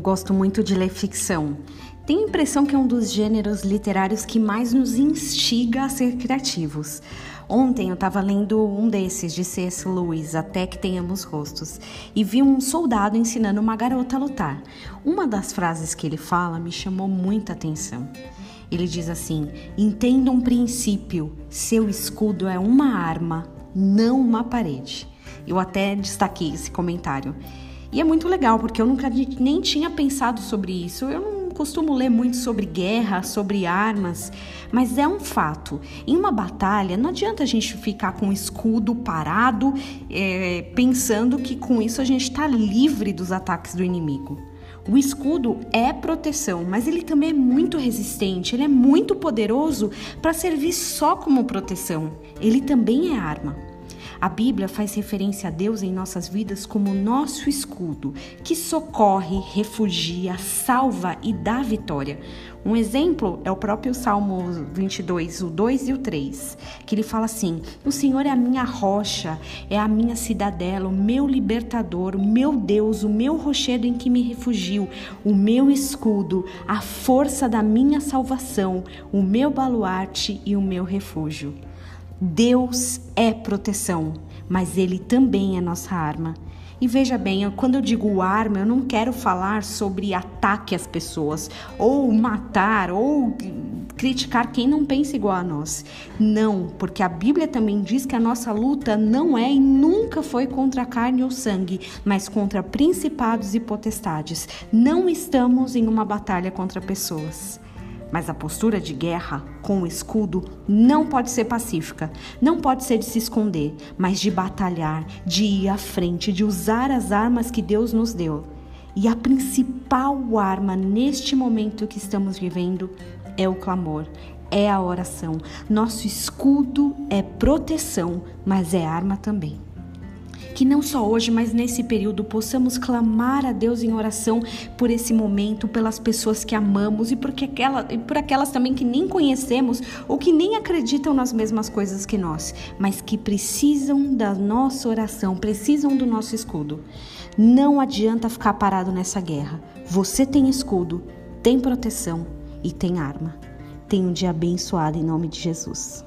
Eu gosto muito de ler ficção. Tenho a impressão que é um dos gêneros literários que mais nos instiga a ser criativos. Ontem eu estava lendo um desses de C.S. Lewis, Até que Tenhamos Rostos, e vi um soldado ensinando uma garota a lutar. Uma das frases que ele fala me chamou muita atenção. Ele diz assim: Entenda um princípio, seu escudo é uma arma, não uma parede. Eu até destaquei esse comentário. E é muito legal, porque eu nunca nem tinha pensado sobre isso. Eu não costumo ler muito sobre guerra, sobre armas, mas é um fato. Em uma batalha, não adianta a gente ficar com o escudo parado, é, pensando que com isso a gente está livre dos ataques do inimigo. O escudo é proteção, mas ele também é muito resistente, ele é muito poderoso para servir só como proteção. Ele também é arma. A Bíblia faz referência a Deus em nossas vidas como nosso escudo, que socorre, refugia, salva e dá vitória. Um exemplo é o próprio Salmo 22, o 2 e o 3, que ele fala assim: O Senhor é a minha rocha, é a minha cidadela, o meu libertador, o meu Deus, o meu rochedo em que me refugio, o meu escudo, a força da minha salvação, o meu baluarte e o meu refúgio. Deus é proteção, mas Ele também é nossa arma. E veja bem, quando eu digo arma, eu não quero falar sobre ataque às pessoas, ou matar, ou criticar quem não pensa igual a nós. Não, porque a Bíblia também diz que a nossa luta não é e nunca foi contra carne ou sangue, mas contra principados e potestades. Não estamos em uma batalha contra pessoas. Mas a postura de guerra com o escudo não pode ser pacífica, não pode ser de se esconder, mas de batalhar, de ir à frente, de usar as armas que Deus nos deu. E a principal arma neste momento que estamos vivendo é o clamor, é a oração. Nosso escudo é proteção, mas é arma também que não só hoje, mas nesse período possamos clamar a Deus em oração por esse momento, pelas pessoas que amamos e, porque aquela, e por aquelas também que nem conhecemos ou que nem acreditam nas mesmas coisas que nós, mas que precisam da nossa oração, precisam do nosso escudo. Não adianta ficar parado nessa guerra. Você tem escudo, tem proteção e tem arma. Tenha um dia abençoado em nome de Jesus.